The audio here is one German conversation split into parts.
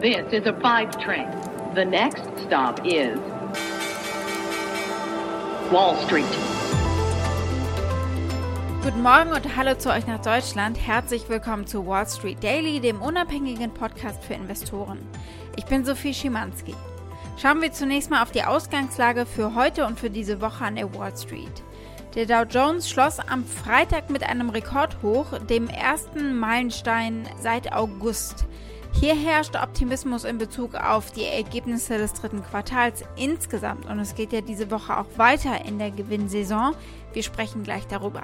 This is a five train. The next stop is Wall Street. Guten Morgen und hallo zu euch nach Deutschland. Herzlich willkommen zu Wall Street Daily, dem unabhängigen Podcast für Investoren. Ich bin Sophie Schimanski. Schauen wir zunächst mal auf die Ausgangslage für heute und für diese Woche an der Wall Street. Der Dow Jones schloss am Freitag mit einem Rekordhoch, dem ersten Meilenstein seit August. Hier herrscht Optimismus in Bezug auf die Ergebnisse des dritten Quartals insgesamt und es geht ja diese Woche auch weiter in der Gewinnsaison. Wir sprechen gleich darüber.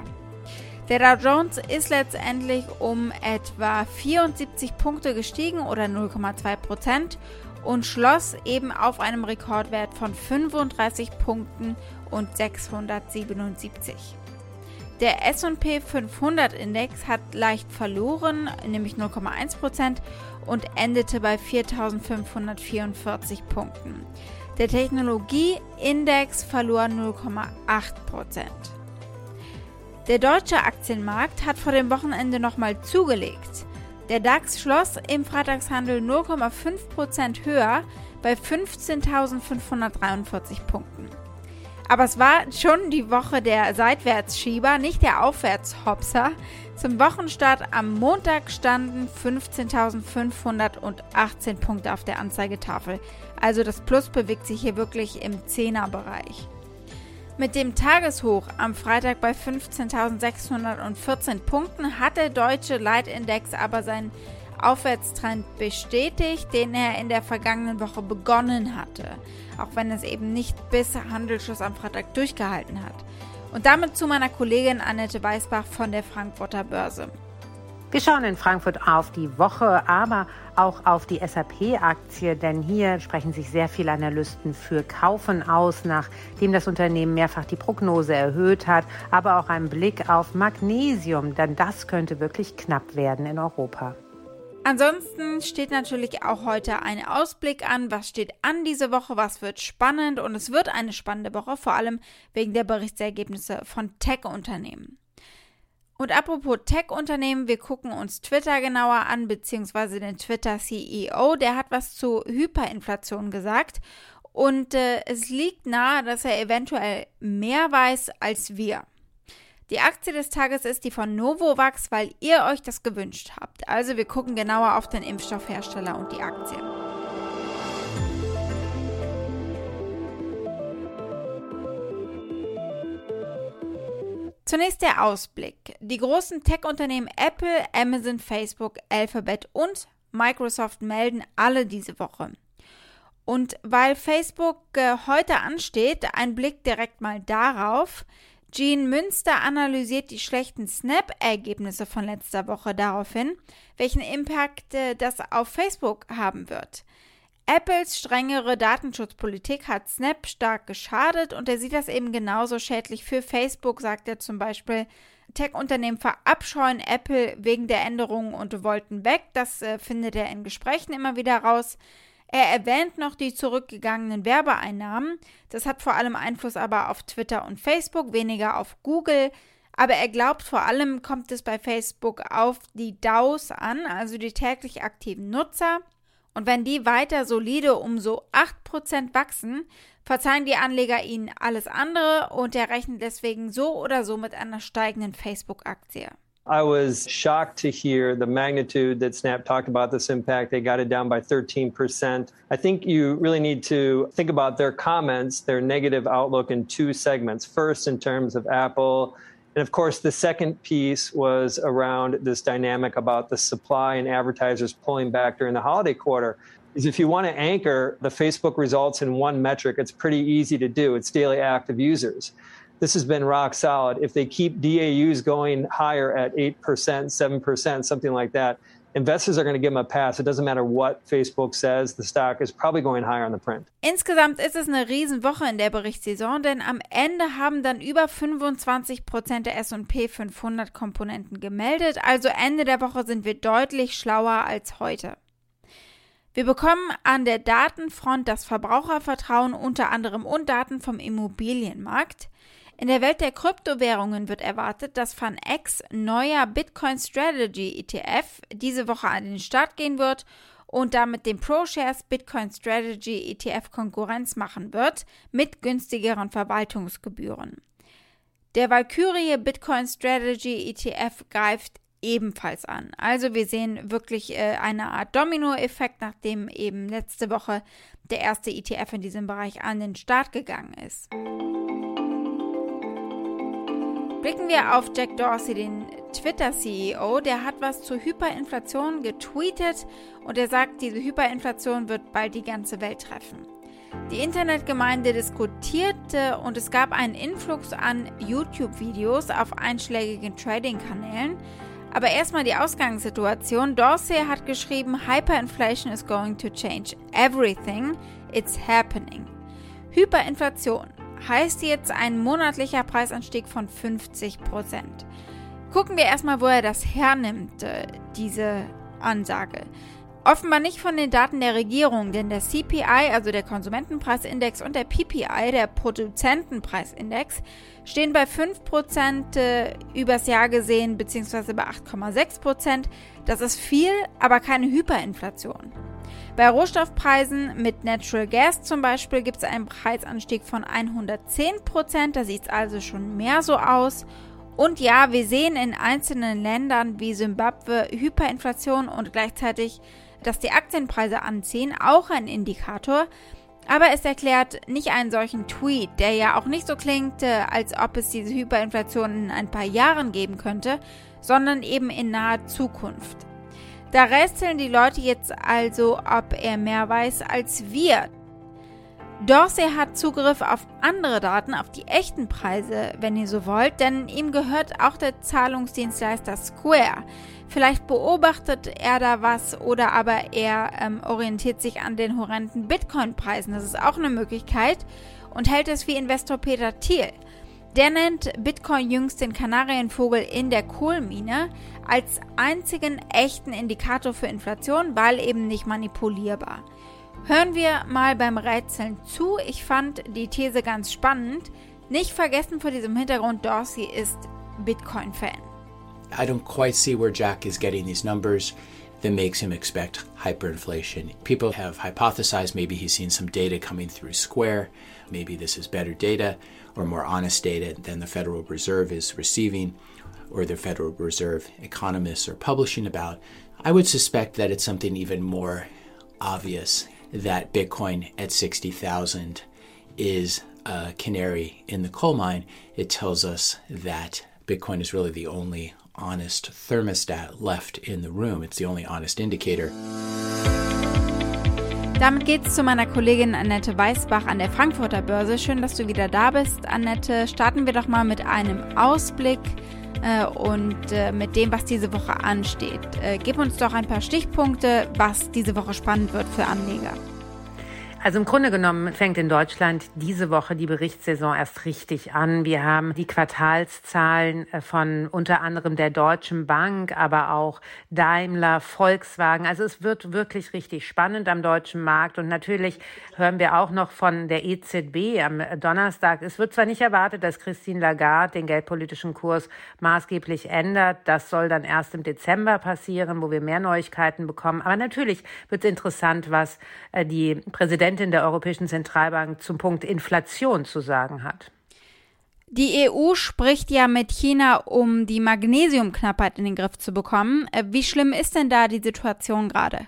Der Dow Jones ist letztendlich um etwa 74 Punkte gestiegen oder 0,2 Prozent und schloss eben auf einem Rekordwert von 35 Punkten und 677. Der SP 500 Index hat leicht verloren, nämlich 0,1% und endete bei 4544 Punkten. Der Technologieindex verlor 0,8%. Der deutsche Aktienmarkt hat vor dem Wochenende nochmal zugelegt. Der DAX schloss im Freitagshandel 0,5% höher bei 15.543 Punkten. Aber es war schon die Woche der Seitwärtsschieber, nicht der Aufwärtshopser. Zum Wochenstart am Montag standen 15.518 Punkte auf der Anzeigetafel. Also das Plus bewegt sich hier wirklich im Zehnerbereich. Mit dem Tageshoch am Freitag bei 15.614 Punkten hat der deutsche Leitindex aber seinen Aufwärtstrend bestätigt, den er in der vergangenen Woche begonnen hatte, auch wenn es eben nicht bis Handelsschluss am Freitag durchgehalten hat. Und damit zu meiner Kollegin Annette Weißbach von der Frankfurter Börse. Wir schauen in Frankfurt auf die Woche, aber auch auf die SAP-Aktie, denn hier sprechen sich sehr viele Analysten für Kaufen aus, nachdem das Unternehmen mehrfach die Prognose erhöht hat, aber auch ein Blick auf Magnesium, denn das könnte wirklich knapp werden in Europa. Ansonsten steht natürlich auch heute ein Ausblick an, was steht an diese Woche, was wird spannend und es wird eine spannende Woche, vor allem wegen der Berichtsergebnisse von Tech-Unternehmen. Und apropos Tech-Unternehmen, wir gucken uns Twitter genauer an, beziehungsweise den Twitter-CEO, der hat was zu Hyperinflation gesagt und äh, es liegt nahe, dass er eventuell mehr weiß als wir. Die Aktie des Tages ist die von Novovax, weil ihr euch das gewünscht habt. Also wir gucken genauer auf den Impfstoffhersteller und die Aktie. Zunächst der Ausblick. Die großen Tech-Unternehmen Apple, Amazon, Facebook, Alphabet und Microsoft melden alle diese Woche. Und weil Facebook äh, heute ansteht, ein Blick direkt mal darauf. Jean Münster analysiert die schlechten Snap-Ergebnisse von letzter Woche daraufhin, welchen Impact äh, das auf Facebook haben wird. Apples strengere Datenschutzpolitik hat Snap stark geschadet und er sieht das eben genauso schädlich für Facebook, sagt er zum Beispiel. Tech-Unternehmen verabscheuen Apple wegen der Änderungen und wollten weg. Das äh, findet er in Gesprächen immer wieder raus. Er erwähnt noch die zurückgegangenen Werbeeinnahmen. Das hat vor allem Einfluss aber auf Twitter und Facebook, weniger auf Google. Aber er glaubt, vor allem kommt es bei Facebook auf die DAOs an, also die täglich aktiven Nutzer. Und wenn die weiter solide um so 8% wachsen, verzeihen die Anleger ihnen alles andere und er rechnet deswegen so oder so mit einer steigenden Facebook-Aktie. I was shocked to hear the magnitude that Snap talked about this impact. They got it down by 13%. I think you really need to think about their comments, their negative outlook in two segments. First, in terms of Apple. And of course, the second piece was around this dynamic about the supply and advertisers pulling back during the holiday quarter. Is if you want to anchor the Facebook results in one metric, it's pretty easy to do. It's daily active users this has been rock solid. If they keep DAUs going higher at 8%, 7%, something like that, investors are going to give them a pass. It doesn't matter what Facebook says, the stock is probably going higher on the print. Insgesamt ist es eine Riesenwoche in der Berichtssaison, denn am Ende haben dann über 25 Prozent der S&P 500 Komponenten gemeldet. Also Ende der Woche sind wir deutlich schlauer als heute. Wir bekommen an der Datenfront das Verbrauchervertrauen unter anderem und Daten vom Immobilienmarkt. In der Welt der Kryptowährungen wird erwartet, dass FanX neuer Bitcoin Strategy ETF diese Woche an den Start gehen wird und damit dem ProShares Bitcoin Strategy ETF Konkurrenz machen wird mit günstigeren Verwaltungsgebühren. Der Valkyrie Bitcoin Strategy ETF greift ebenfalls an. Also wir sehen wirklich äh, eine Art Dominoeffekt, nachdem eben letzte Woche der erste ETF in diesem Bereich an den Start gegangen ist. Blicken wir auf Jack Dorsey, den Twitter-CEO. Der hat was zur Hyperinflation getweetet und er sagt, diese Hyperinflation wird bald die ganze Welt treffen. Die Internetgemeinde diskutierte und es gab einen Influx an YouTube-Videos auf einschlägigen Trading-Kanälen. Aber erstmal die Ausgangssituation. Dorsey hat geschrieben, Hyperinflation is going to change everything. It's happening. Hyperinflation heißt jetzt ein monatlicher Preisanstieg von 50 Prozent. Gucken wir erstmal, wo er das hernimmt, äh, diese Ansage. Offenbar nicht von den Daten der Regierung, denn der CPI, also der Konsumentenpreisindex, und der PPI, der Produzentenpreisindex, stehen bei 5% äh, übers Jahr gesehen, beziehungsweise bei 8,6%. Das ist viel, aber keine Hyperinflation. Bei Rohstoffpreisen mit Natural Gas zum Beispiel gibt es einen Preisanstieg von 110 Prozent. Da sieht es also schon mehr so aus. Und ja, wir sehen in einzelnen Ländern wie Simbabwe Hyperinflation und gleichzeitig, dass die Aktienpreise anziehen, auch ein Indikator. Aber es erklärt nicht einen solchen Tweet, der ja auch nicht so klingt, äh, als ob es diese Hyperinflation in ein paar Jahren geben könnte, sondern eben in naher Zukunft. Da rätseln die Leute jetzt also, ob er mehr weiß als wir. Dorsey hat Zugriff auf andere Daten, auf die echten Preise, wenn ihr so wollt, denn ihm gehört auch der Zahlungsdienstleister Square. Vielleicht beobachtet er da was oder aber er ähm, orientiert sich an den horrenden Bitcoin-Preisen. Das ist auch eine Möglichkeit und hält es wie Investor Peter Thiel. Der nennt Bitcoin jüngst den Kanarienvogel in der Kohlmine als einzigen echten Indikator für Inflation, weil eben nicht manipulierbar. Hören wir mal beim Rätseln zu. Ich fand die These ganz spannend. Nicht vergessen vor diesem Hintergrund, Dorsey ist Bitcoin-Fan. I don't quite see where Jack is getting these numbers that makes him expect hyperinflation. People have hypothesized maybe he's seen some data coming through Square. Maybe this is better data or more honest data than the Federal Reserve is receiving or the Federal Reserve economists are publishing about. I would suspect that it's something even more obvious that Bitcoin at 60,000 is a canary in the coal mine. It tells us that Bitcoin is really the only honest thermostat left in the room. It's the only honest indicator. Damit geht's zu meiner Kollegin Annette Weißbach an der Frankfurter Börse. Schön, dass du wieder da bist, Annette. Starten wir doch mal mit einem Ausblick äh, und äh, mit dem, was diese Woche ansteht. Äh, gib uns doch ein paar Stichpunkte, was diese Woche spannend wird für Anleger. Also im Grunde genommen fängt in Deutschland diese Woche die Berichtssaison erst richtig an. Wir haben die Quartalszahlen äh, von unter anderem der Deutschen Bank, aber auch Daimler, Volkswagen. Also es wird wirklich richtig spannend am deutschen Markt. Und natürlich hören wir auch noch von der EZB am Donnerstag. Es wird zwar nicht erwartet, dass Christine Lagarde den geldpolitischen Kurs maßgeblich ändert. Das soll dann erst im Dezember passieren, wo wir mehr Neuigkeiten bekommen. Aber natürlich wird es interessant, was äh, die Präsidentin Präsidentin der Europäischen Zentralbank zum Punkt Inflation zu sagen hat. Die EU spricht ja mit China, um die Magnesiumknappheit in den Griff zu bekommen. Äh, wie schlimm ist denn da die Situation gerade?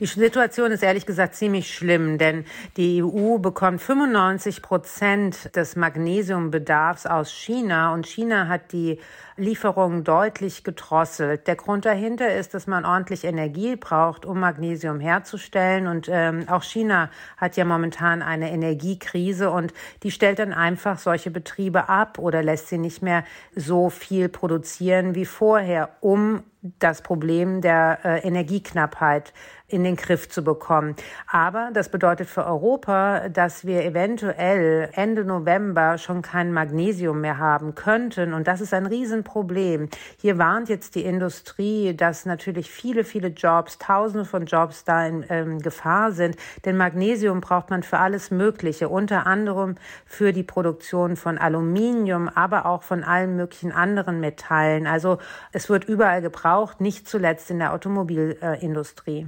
Die Situation ist ehrlich gesagt ziemlich schlimm, denn die EU bekommt 95 Prozent des Magnesiumbedarfs aus China und China hat die Lieferungen deutlich gedrosselt. Der Grund dahinter ist, dass man ordentlich Energie braucht, um Magnesium herzustellen. Und ähm, auch China hat ja momentan eine Energiekrise und die stellt dann einfach solche Betriebe ab oder lässt sie nicht mehr so viel produzieren wie vorher, um das Problem der äh, Energieknappheit in den Griff zu bekommen. Aber das bedeutet für Europa, dass wir eventuell Ende November schon kein Magnesium mehr haben könnten. Und das ist ein Riesenproblem. Hier warnt jetzt die Industrie, dass natürlich viele, viele Jobs, Tausende von Jobs da in ähm, Gefahr sind. Denn Magnesium braucht man für alles Mögliche, unter anderem für die Produktion von Aluminium, aber auch von allen möglichen anderen Metallen. Also es wird überall gebraucht, nicht zuletzt in der Automobilindustrie.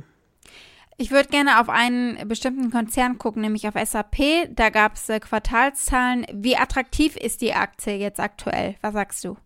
Ich würde gerne auf einen bestimmten Konzern gucken, nämlich auf SAP. Da gab es äh, Quartalszahlen. Wie attraktiv ist die Aktie jetzt aktuell? Was sagst du?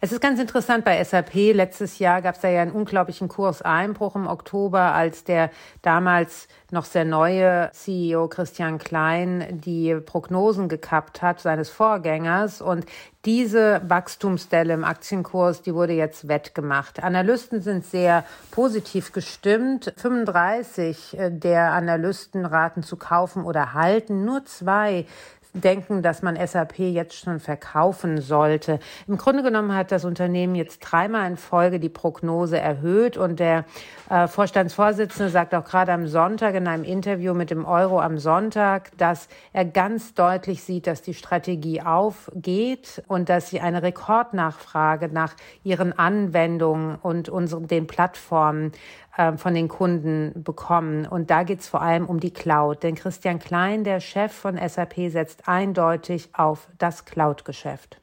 Es ist ganz interessant bei SAP. Letztes Jahr gab es da ja einen unglaublichen Kurseinbruch im Oktober, als der damals noch sehr neue CEO Christian Klein die Prognosen gekappt hat seines Vorgängers. Und diese Wachstumsstelle im Aktienkurs, die wurde jetzt wettgemacht. Analysten sind sehr positiv gestimmt. 35 äh, der Analysten raten zu kaufen oder halten. Nur zwei denken, dass man SAP jetzt schon verkaufen sollte. Im Grunde genommen hat das Unternehmen jetzt dreimal in Folge die Prognose erhöht und der äh, Vorstandsvorsitzende sagt auch gerade am Sonntag in einem Interview mit dem Euro am Sonntag, dass er ganz deutlich sieht, dass die Strategie aufgeht und dass sie eine Rekordnachfrage nach ihren Anwendungen und unseren, den Plattformen äh, von den Kunden bekommen. Und da geht es vor allem um die Cloud. Denn Christian Klein, der Chef von SAP, setzt eindeutig auf das Cloud-Geschäft.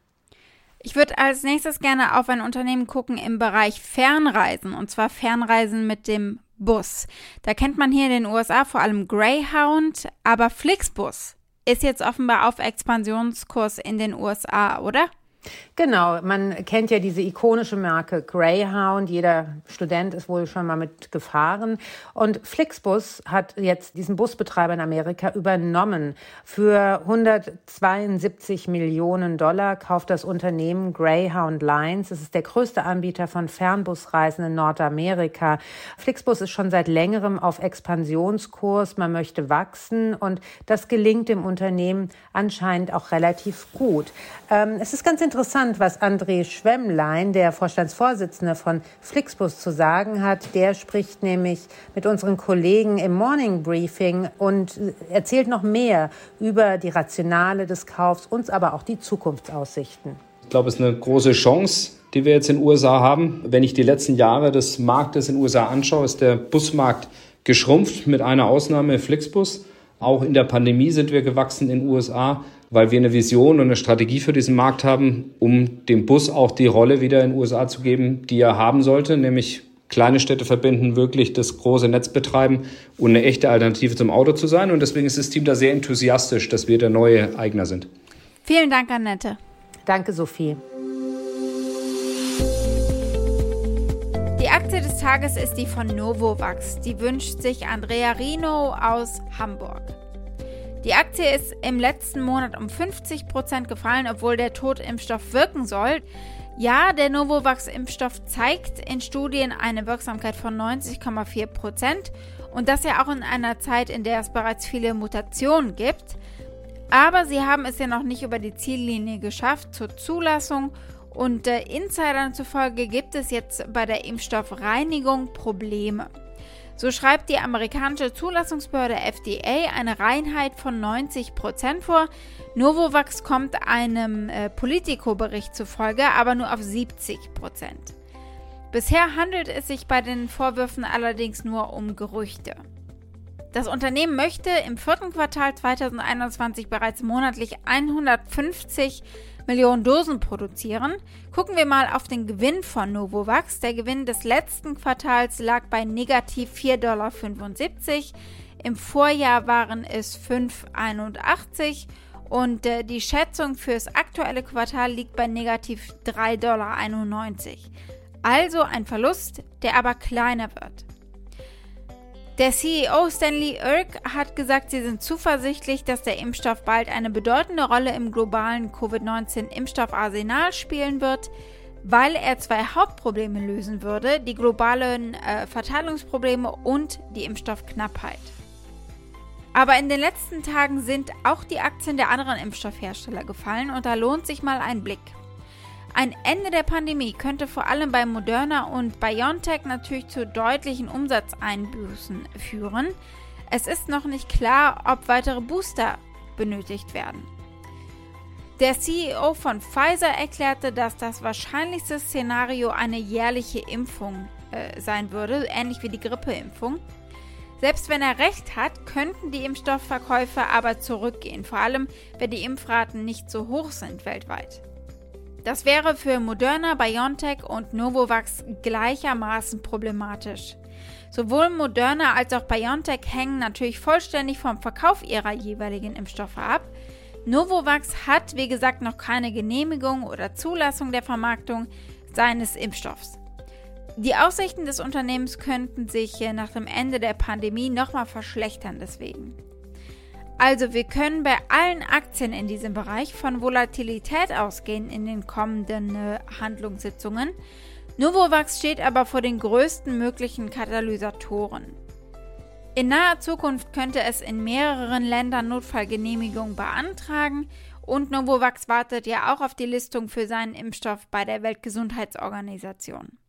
Ich würde als nächstes gerne auf ein Unternehmen gucken im Bereich Fernreisen, und zwar Fernreisen mit dem Bus. Da kennt man hier in den USA vor allem Greyhound, aber Flixbus ist jetzt offenbar auf Expansionskurs in den USA, oder? Genau, man kennt ja diese ikonische Marke Greyhound. Jeder Student ist wohl schon mal mit gefahren. Und Flixbus hat jetzt diesen Busbetreiber in Amerika übernommen. Für 172 Millionen Dollar kauft das Unternehmen Greyhound Lines. Es ist der größte Anbieter von Fernbusreisen in Nordamerika. Flixbus ist schon seit längerem auf Expansionskurs. Man möchte wachsen und das gelingt dem Unternehmen anscheinend auch relativ gut. Ähm, es ist ganz interessant, was André Schwemmlein, der Vorstandsvorsitzende von Flixbus, zu sagen hat. Der spricht nämlich mit unseren Kollegen im Morning Briefing und erzählt noch mehr über die Rationale des Kaufs, uns aber auch die Zukunftsaussichten. Ich glaube, es ist eine große Chance, die wir jetzt in den USA haben. Wenn ich die letzten Jahre des Marktes in den USA anschaue, ist der Busmarkt geschrumpft, mit einer Ausnahme Flixbus. Auch in der Pandemie sind wir gewachsen in den USA weil wir eine Vision und eine Strategie für diesen Markt haben, um dem Bus auch die Rolle wieder in den USA zu geben, die er haben sollte, nämlich kleine Städte verbinden, wirklich das große Netz betreiben und eine echte Alternative zum Auto zu sein. Und deswegen ist das Team da sehr enthusiastisch, dass wir der neue Eigner sind. Vielen Dank, Annette. Danke, Sophie. Die Aktie des Tages ist die von Novovax. Die wünscht sich Andrea Rino aus Hamburg. Die Aktie ist im letzten Monat um 50 Prozent gefallen, obwohl der Totimpfstoff wirken soll. Ja, der Novavax-Impfstoff zeigt in Studien eine Wirksamkeit von 90,4 Prozent und das ja auch in einer Zeit, in der es bereits viele Mutationen gibt. Aber sie haben es ja noch nicht über die Ziellinie geschafft zur Zulassung und äh, Insidern zufolge gibt es jetzt bei der Impfstoffreinigung Probleme. So schreibt die amerikanische Zulassungsbehörde FDA eine Reinheit von 90 Prozent vor. Novovax kommt einem äh, Politico-Bericht zufolge aber nur auf 70 Prozent. Bisher handelt es sich bei den Vorwürfen allerdings nur um Gerüchte. Das Unternehmen möchte im vierten Quartal 2021 bereits monatlich 150 Millionen Dosen produzieren. Gucken wir mal auf den Gewinn von Novovax. Der Gewinn des letzten Quartals lag bei negativ 4,75 Dollar. Im Vorjahr waren es 5,81 und äh, die Schätzung fürs aktuelle Quartal liegt bei negativ 3,91 Dollar. Also ein Verlust, der aber kleiner wird. Der CEO Stanley Irk hat gesagt, sie sind zuversichtlich, dass der Impfstoff bald eine bedeutende Rolle im globalen Covid-19-Impfstoffarsenal spielen wird, weil er zwei Hauptprobleme lösen würde, die globalen äh, Verteilungsprobleme und die Impfstoffknappheit. Aber in den letzten Tagen sind auch die Aktien der anderen Impfstoffhersteller gefallen und da lohnt sich mal ein Blick. Ein Ende der Pandemie könnte vor allem bei Moderna und BioNTech natürlich zu deutlichen Umsatzeinbußen führen. Es ist noch nicht klar, ob weitere Booster benötigt werden. Der CEO von Pfizer erklärte, dass das wahrscheinlichste Szenario eine jährliche Impfung äh, sein würde, ähnlich wie die Grippeimpfung. Selbst wenn er recht hat, könnten die Impfstoffverkäufe aber zurückgehen, vor allem wenn die Impfraten nicht so hoch sind weltweit. Das wäre für Moderna, BioNTech und Novavax gleichermaßen problematisch. Sowohl Moderna als auch BioNTech hängen natürlich vollständig vom Verkauf ihrer jeweiligen Impfstoffe ab. Novavax hat, wie gesagt, noch keine Genehmigung oder Zulassung der Vermarktung seines Impfstoffs. Die Aussichten des Unternehmens könnten sich nach dem Ende der Pandemie nochmal verschlechtern deswegen. Also wir können bei allen Aktien in diesem Bereich von Volatilität ausgehen in den kommenden äh, Handlungssitzungen. Novovax steht aber vor den größten möglichen Katalysatoren. In naher Zukunft könnte es in mehreren Ländern Notfallgenehmigungen beantragen und Novovax wartet ja auch auf die Listung für seinen Impfstoff bei der Weltgesundheitsorganisation.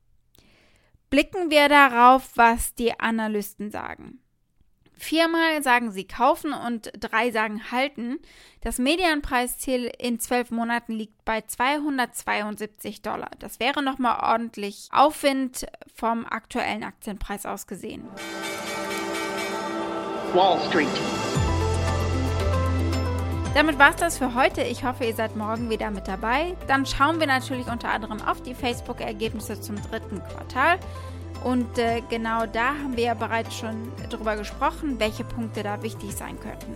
Blicken wir darauf, was die Analysten sagen. Viermal sagen sie kaufen und drei sagen halten. Das Medianpreisziel in zwölf Monaten liegt bei 272 Dollar. Das wäre nochmal ordentlich Aufwind vom aktuellen Aktienpreis aus gesehen. Wall Street. Damit war es das für heute. Ich hoffe, ihr seid morgen wieder mit dabei. Dann schauen wir natürlich unter anderem auf die Facebook-Ergebnisse zum dritten Quartal. Und äh, genau da haben wir ja bereits schon drüber gesprochen, welche Punkte da wichtig sein könnten.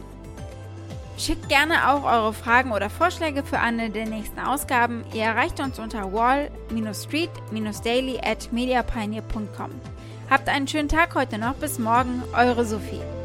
Schickt gerne auch eure Fragen oder Vorschläge für eine der nächsten Ausgaben. Ihr erreicht uns unter wall-street-daily at mediapioneer.com. Habt einen schönen Tag heute noch. Bis morgen, eure Sophie.